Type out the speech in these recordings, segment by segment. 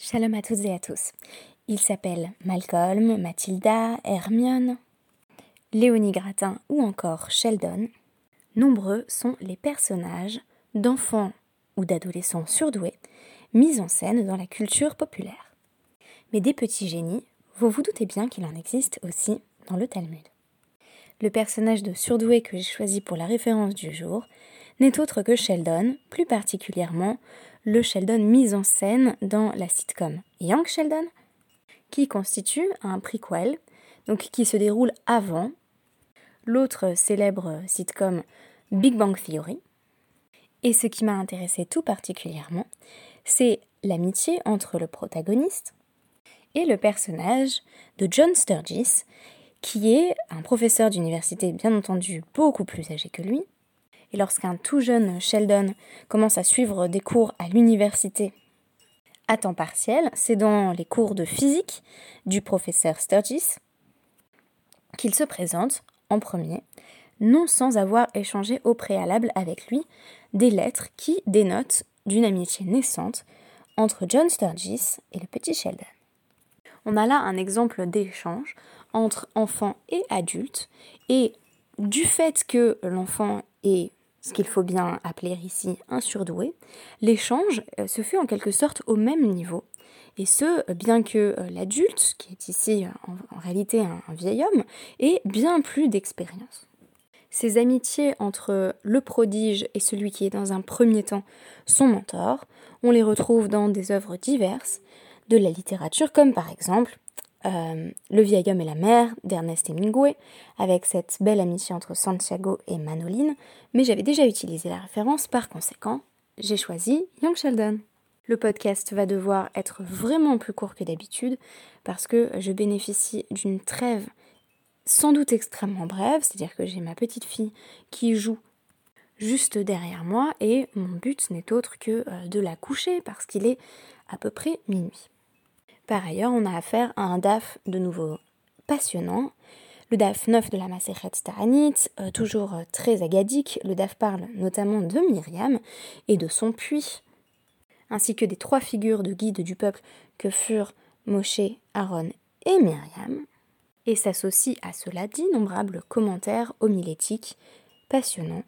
Shalom à toutes et à tous. Ils s'appellent Malcolm, Mathilda, Hermione, Léonie Gratin ou encore Sheldon. Nombreux sont les personnages d'enfants ou d'adolescents surdoués mis en scène dans la culture populaire. Mais des petits génies, vous vous doutez bien qu'il en existe aussi dans le Talmud. Le personnage de surdoué que j'ai choisi pour la référence du jour n'est autre que Sheldon, plus particulièrement le Sheldon mis en scène dans la sitcom Young Sheldon, qui constitue un prequel, donc qui se déroule avant l'autre célèbre sitcom Big Bang Theory. Et ce qui m'a intéressé tout particulièrement, c'est l'amitié entre le protagoniste et le personnage de John Sturgis, qui est un professeur d'université bien entendu beaucoup plus âgé que lui, et lorsqu'un tout jeune Sheldon commence à suivre des cours à l'université à temps partiel, c'est dans les cours de physique du professeur Sturgis qu'il se présente en premier, non sans avoir échangé au préalable avec lui des lettres qui dénotent d'une amitié naissante entre John Sturgis et le petit Sheldon. On a là un exemple d'échange entre enfants et adultes, et du fait que l'enfant est ce qu'il faut bien appeler ici un surdoué, l'échange euh, se fait en quelque sorte au même niveau. Et ce, bien que euh, l'adulte, qui est ici en, réalité un, vieil homme, ait bien plus d'expérience. Ces amitiés entre le prodige et celui qui est dans un premier temps son mentor, on les retrouve dans des œuvres diverses de la littérature, comme par exemple euh, le vieil homme et la mère d'Ernest Hemingway, avec cette belle amitié entre Santiago et Manoline, mais j'avais déjà utilisé la référence, par conséquent, j'ai choisi Young Sheldon. Le podcast va devoir être vraiment plus court que d'habitude, parce que je bénéficie d'une trêve sans doute extrêmement brève, c'est-à-dire que j'ai ma petite fille qui joue juste derrière moi, et mon but n'est autre que euh, de la coucher, parce qu'il est à peu près minuit. Par ailleurs, on a affaire à un DAF de nouveau passionnant, le DAF 9 de la Maseret Taranit, euh, toujours euh, très agadique, le DAF parle notamment de Myriam et de son puits, ainsi que des trois figures de guide du peuple que furent Moshe, Aaron et Myriam, et s'associe à cela d'innombrables commentaires homilétiques passionnants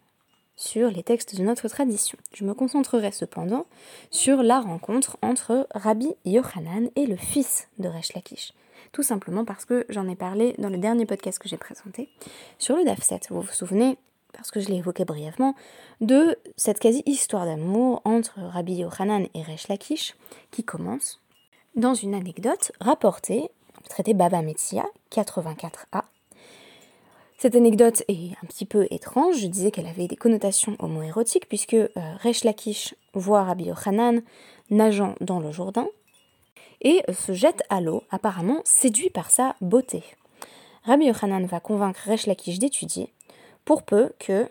sur les textes de notre tradition. Je me concentrerai cependant sur la rencontre entre Rabbi Yochanan et le fils de Resh Lakish. Tout simplement parce que j'en ai parlé dans le dernier podcast que j'ai présenté sur le DAF 7. Vous vous souvenez, parce que je l'ai évoqué brièvement, de cette quasi-histoire d'amour entre Rabbi Yochanan et Resh Lakish qui commence dans une anecdote rapportée traité Baba Metzia 84a cette anecdote est un petit peu étrange, je disais qu'elle avait des connotations homoérotiques, puisque euh, Resh Lakish voit Rabbi Yochanan nageant dans le Jourdain et se jette à l'eau, apparemment séduit par sa beauté. Rabbi Yochanan va convaincre Resh Lakish d'étudier, pour peu que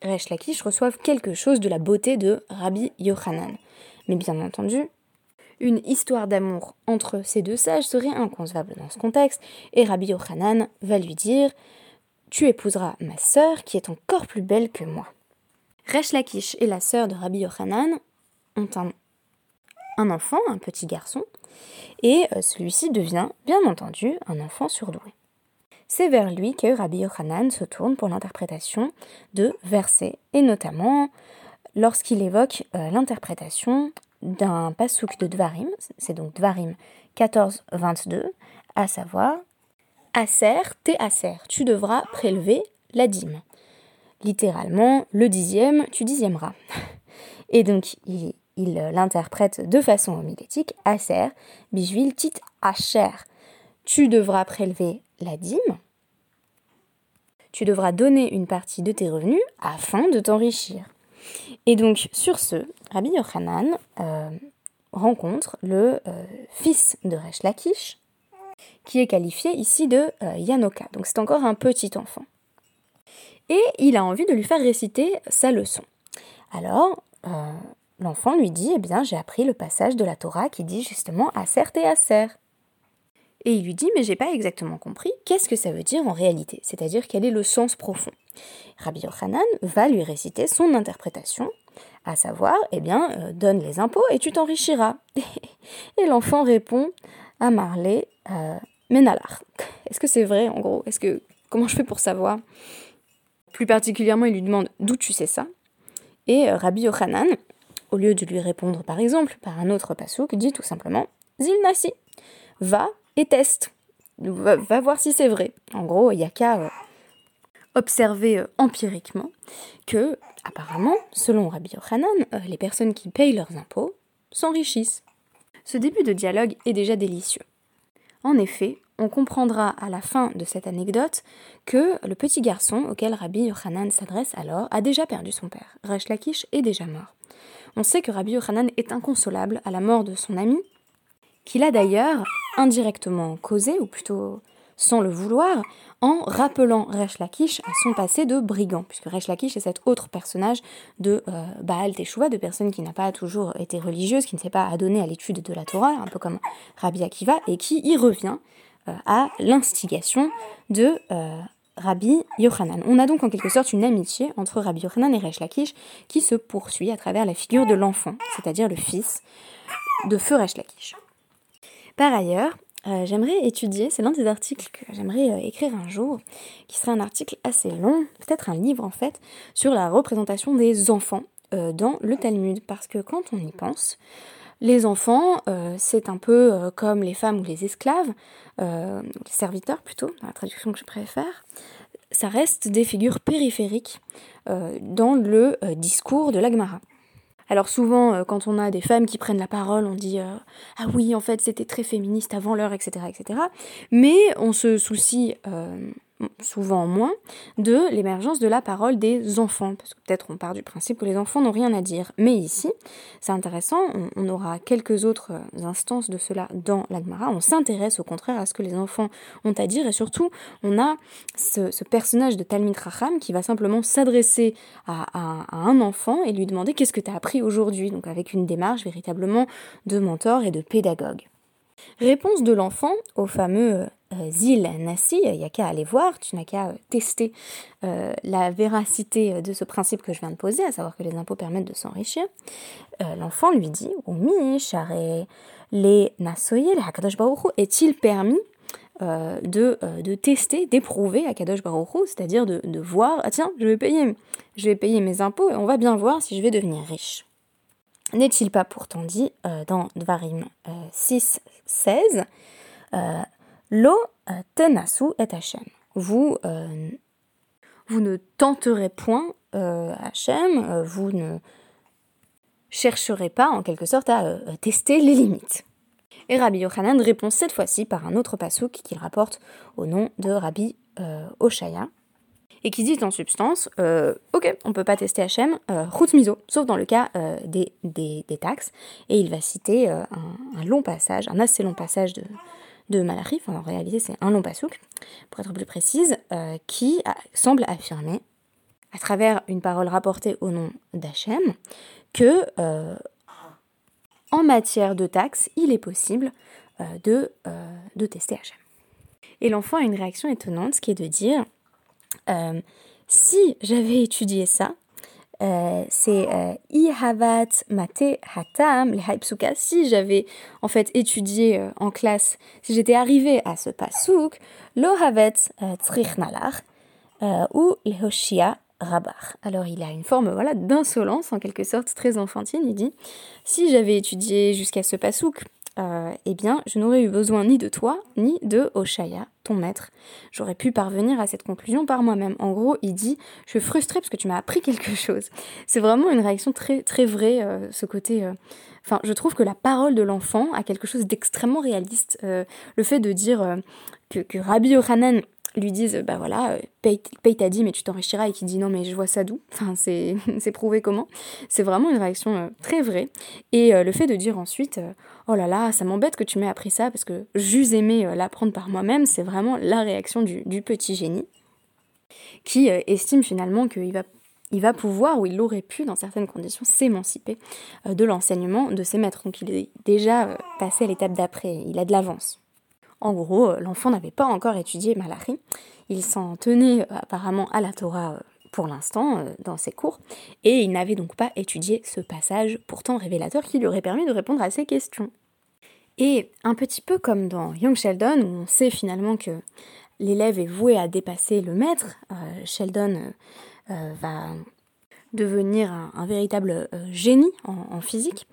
Resh Lakish reçoive quelque chose de la beauté de Rabbi Yochanan. Mais bien entendu, une histoire d'amour entre ces deux sages serait inconcevable dans ce contexte, et Rabbi Yochanan va lui dire tu épouseras ma sœur qui est encore plus belle que moi. Resh Lakish et la sœur de Rabbi Yochanan ont un, enfant, un petit garçon, et euh, celui-ci devient, bien entendu, un enfant surdoué. C'est vers lui que Rabbi Yochanan se tourne pour l'interprétation de versets, et notamment lorsqu'il évoque euh, l'interprétation d'un pasouk de Dvarim, c'est donc Dvarim 14-22, à savoir Aser, t'es tu devras prélever la dîme. Littéralement, le dixième, tu dixièmeras. Et donc, il, l'interprète de façon homilétique, aser, bijvil tit acher. Tu devras prélever la dîme, tu devras donner une partie de tes revenus afin de t'enrichir. Et donc, sur ce, Rabbi Yochanan euh, rencontre le euh, fils de Resh Lakish, qui est qualifié ici de euh, Yanoka. Donc c'est encore un petit enfant. Et il a envie de lui faire réciter sa leçon. Alors, euh, l'enfant lui dit, eh bien, j'ai appris le passage de la Torah qui dit justement Aser et Aser. Et il lui dit, mais j'ai pas exactement compris, qu'est-ce que ça veut dire en réalité? C'est-à-dire quel est le sens profond? Rabbi Yochanan va lui réciter son interprétation, à savoir, eh bien, euh, donne les impôts et tu t'enrichiras. et l'enfant répond à Marley, euh. Est-ce que c'est vrai en gros? Est-ce que comment je fais pour savoir? Plus particulièrement, il lui demande d'où tu sais ça. Et euh, Rabbi Yochanan, au lieu de lui répondre par exemple par un autre pasouk, dit tout simplement Zilnasi, va et teste. Va, voir si c'est vrai. En gros, il n'y a qu'à euh, observer empiriquement que, apparemment, selon Rabbi Yochanan, les personnes qui payent leurs impôts s'enrichissent. Ce début de dialogue est déjà délicieux. En effet, on comprendra à la fin de cette anecdote que le petit garçon auquel Rabbi Yochanan s'adresse alors a déjà perdu son père. Resh Lakish est déjà mort. On sait que Rabbi Yochanan est inconsolable à la mort de son ami, qu'il a d'ailleurs indirectement causé, ou plutôt sans le vouloir, en rappelant Resh Lakish à son passé de brigand, puisque Resh Lakish est cet autre personnage de euh, Baal Teshuvah, de personne qui n'a pas toujours été religieuse, qui ne s'est pas adonnée à l'étude de la Torah, un peu comme Rabbi Akiva, et qui y revient euh, à l'instigation de euh, Rabbi Yochanan. On a donc en quelque sorte une amitié entre Rabbi Yochanan et Resh Lakish qui se poursuit à travers la figure de l'enfant, c'est-à-dire le fils de feu Resh Lakish. Par ailleurs, euh, j'aimerais étudier, c'est l'un des articles que j'aimerais euh, écrire un jour, qui serait un article assez long, peut-être un livre en fait, sur la représentation des enfants euh, dans le Talmud. Parce que quand on y pense, les enfants, c'est un peu comme les femmes ou les esclaves, les serviteurs plutôt, dans la traduction que je préfère, ça reste des figures périphériques dans le discours de l'Agmara. Alors souvent, euh, quand on a des femmes qui prennent la parole, on dit euh, ah oui, en fait, c'était très féministe avant l'heure, etc., etc. Mais on se soucie euh, souvent moins, de l'émergence de la parole des enfants. Parce que peut-être on part du principe que les enfants n'ont rien à dire. Mais ici, c'est intéressant, on, aura quelques autres instances de cela dans l'Agmara. On s'intéresse au contraire à ce que les enfants ont à dire et surtout, on a ce, personnage de Talmid Racham qui va simplement s'adresser à, un enfant et lui demander qu'est-ce que tu as appris aujourd'hui. Donc avec une démarche véritablement de mentor et de pédagogue. Réponse de l'enfant au fameux euh, Zil Nassi, il n'y a qu'à aller voir, tu n'as qu'à euh, tester euh, la véracité de ce principe que je viens de poser, à savoir que les impôts permettent de s'enrichir. L'enfant lui dit Omi, Share, les Nasoye, les Hakadosh Baruchu, est-il permis de, de, tester, d'éprouver Akadosh Baruchu, c'est-à-dire de, de, voir, ah tiens, je vais, payer, je vais payer mes impôts et on va bien voir si je vais devenir riche. N'est-il pas pourtant dit dans Dvarim 6, 16 Lo euh, tenasu et Hachem. Vous, euh, vous ne tenterez point euh, Hachem, vous ne chercherez pas en quelque sorte à tester les limites. Et Rabbi Yochanan répond cette fois-ci par un autre pasouk qu'il rapporte au nom de Rabbi Oshaya, et qui dit en substance Ok, on ne peut pas tester Hachem, route miso, sauf dans le cas des, des, taxes. Et il va citer un, long passage, un assez long passage de, de Malachif, en réalité c'est un long pasouk, pour être plus précise, euh, qui semble affirmer, à travers une parole rapportée au nom d'Hachem, que euh, en matière de taxes, il est possible euh, de, de tester Hachem. Et l'enfant a une réaction étonnante, ce qui est de dire, si j'avais étudié ça, euh, c'est euh, Ihavat Mate Hatam, les Si j'avais en fait étudié euh, en classe, si j'étais arrivée à ce pasouk, Lo Havet ou Lehoshia Rabar. Alors il a une forme voilà d'insolence en quelque sorte très enfantine. Il dit si j'avais étudié jusqu'à ce pasouk, euh, eh bien, je n'aurais eu besoin ni de toi, ni de Oshaya, ton maître. J'aurais pu parvenir à cette conclusion par moi-même. En gros, il dit, je suis frustré parce que tu m'as appris quelque chose. C'est vraiment une réaction très, très vraie, euh, ce côté... Euh, enfin, je trouve que la parole de l'enfant a quelque chose d'extrêmement réaliste. le fait de dire que, que Rabbi Yohanan lui disent bah voilà euh, paye, ta dîme et tu t'enrichiras et qui dit non mais je vois ça d'où? Enfin c'est prouvé comment? C'est vraiment une réaction euh, très vraie et euh, le fait de dire ensuite oh là là ça m'embête que tu m'aies appris ça parce que j'eus aimé l'apprendre par moi-même c'est vraiment la réaction du, du petit génie qui estime finalement qu'il va il va pouvoir, ou il aurait pu, dans certaines conditions, s'émanciper de l'enseignement de ses maîtres. Donc il est déjà passé à l'étape d'après, il a de l'avance. En gros, euh, l'enfant n'avait pas encore étudié Malachi. Il s'en tenait euh, apparemment à la Torah euh, pour l'instant dans ses cours, et il n'avait donc pas étudié ce passage pourtant révélateur qui lui aurait permis de répondre à ses questions. Et un petit peu comme dans Young Sheldon, où on sait finalement que l'élève est voué à dépasser le maître, Sheldon va devenir un, véritable génie en, physique.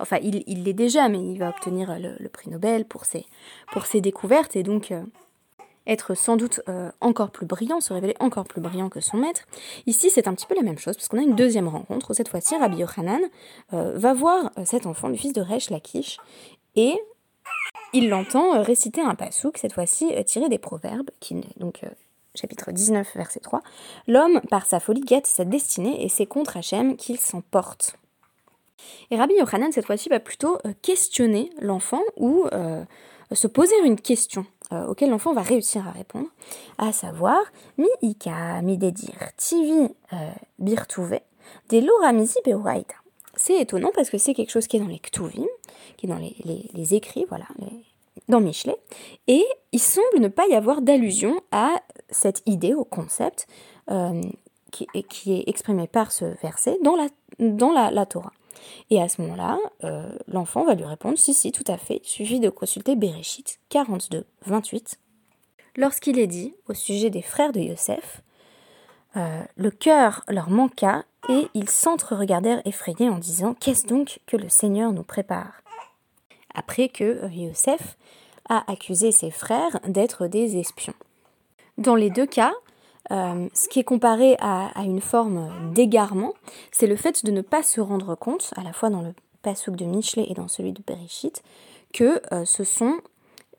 Enfin, il l'est déjà, mais il va obtenir le, prix Nobel pour ses, découvertes et donc être sans doute euh, encore plus brillant, se révéler encore plus brillant que son maître. Ici, c'est un petit peu la même chose, parce qu'on a une deuxième rencontre, où cette fois-ci, Rabbi Yochanan euh, va voir euh, cet enfant, le fils de Resh Lakish, et il l'entend réciter un pasouk, cette fois-ci tiré des proverbes, qui, donc chapitre 19, verset 3. L'homme, par sa folie, guette sa destinée, et c'est contre Hachem qu'il s'emporte. Et Rabbi Yochanan, cette fois-ci, va plutôt questionner l'enfant ou se poser une question euh, auquel l'enfant va réussir à répondre, à savoir mi ika mi dedir tivi euh, birtuve loramisi beuraita. C'est étonnant parce que c'est quelque chose qui est dans les ktuvim, qui est dans les, écrits, voilà, dans Michelet, et il semble ne pas y avoir d'allusion à cette idée, au concept euh, qui, est exprimé par ce verset dans la Torah. Et à ce moment-là, euh, l'enfant va lui répondre Si, si, tout à fait, il suffit de consulter Bereshit 42, 28. Lorsqu'il est dit, au sujet des frères de Yosef, euh, le cœur leur manqua et ils s'entre-regardèrent effrayés en disant Qu'est-ce donc que le Seigneur nous prépare? Après que euh, Yosef a accusé ses frères d'être des espions. Dans les deux cas, euh, ce qui est comparé à, une forme d'égarement, c'est le fait de ne pas se rendre compte, à la fois dans le Passouk de Michelet et dans celui de Bereshit, que euh, ce sont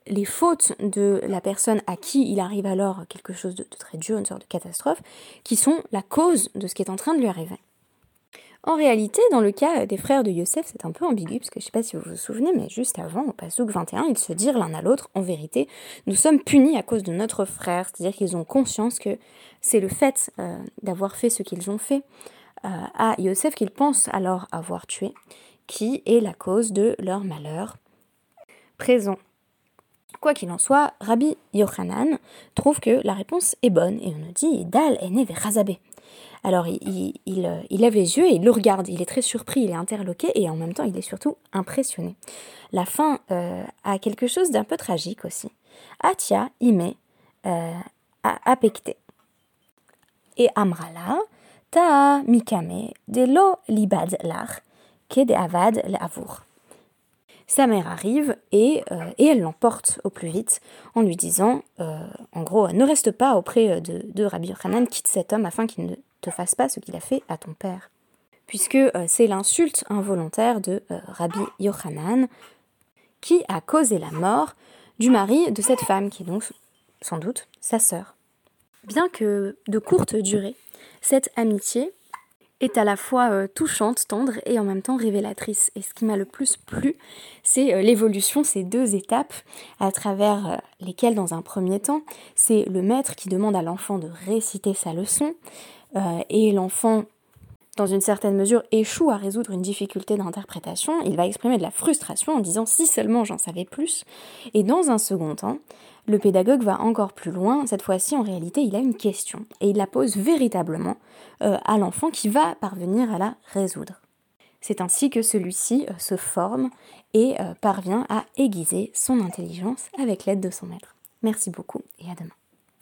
les fautes de la personne à qui il arrive alors quelque chose de, de très dur, une sorte de catastrophe, qui sont la cause de ce qui est en train de lui arriver. En réalité, dans le cas des frères de Yosef, c'est un peu ambigu, parce que je ne sais pas si vous vous souvenez, mais juste avant, au Passouk 21, ils se dirent l'un à l'autre, en vérité, nous sommes punis à cause de notre frère, c'est-à-dire qu'ils ont conscience que c'est le fait euh, d'avoir fait ce qu'ils ont fait euh, à Yosef qu'ils pensent alors avoir tué, qui est la cause de leur malheur présent. Quoi qu'il en soit, Rabbi Yochanan trouve que la réponse est bonne et on nous dit Dal est né vers Razabé. Alors il, il, il, lève les yeux et il le regarde, il est très surpris, il est interloqué et en même temps il est surtout impressionné. La fin euh, a quelque chose d'un peu tragique aussi. Atia ime euh. Et Amrala, ta mikame de lo libad lach, ke de avad l'avour. Sa mère arrive et, euh, elle l'emporte au plus vite en lui disant, en gros, ne reste pas auprès de, de Rabbi Yochanan, quitte cet homme afin qu'il ne te fasse pas ce qu'il a fait à ton père. Puisque euh, c'est l'insulte involontaire de euh, Rabbi Yochanan qui a causé la mort du mari de cette femme, qui est donc sans doute sa sœur. Bien que de courte durée, cette amitié est à la fois euh, touchante, tendre et en même temps révélatrice. Et ce qui m'a le plus plu, c'est l'évolution, ces deux étapes à travers lesquelles, dans un premier temps, c'est le maître qui demande à l'enfant de réciter sa leçon, euh, et l'enfant, dans une certaine mesure, échoue à résoudre une difficulté d'interprétation, il va exprimer de la frustration en disant si seulement j'en savais plus. Et dans un second temps, le pédagogue va encore plus loin. Cette fois-ci, en réalité, il a une question et il la pose véritablement euh, à l'enfant qui va parvenir à la résoudre. C'est ainsi que celui-ci euh, se forme et parvient à aiguiser son intelligence avec l'aide de son maître. Merci beaucoup et à demain.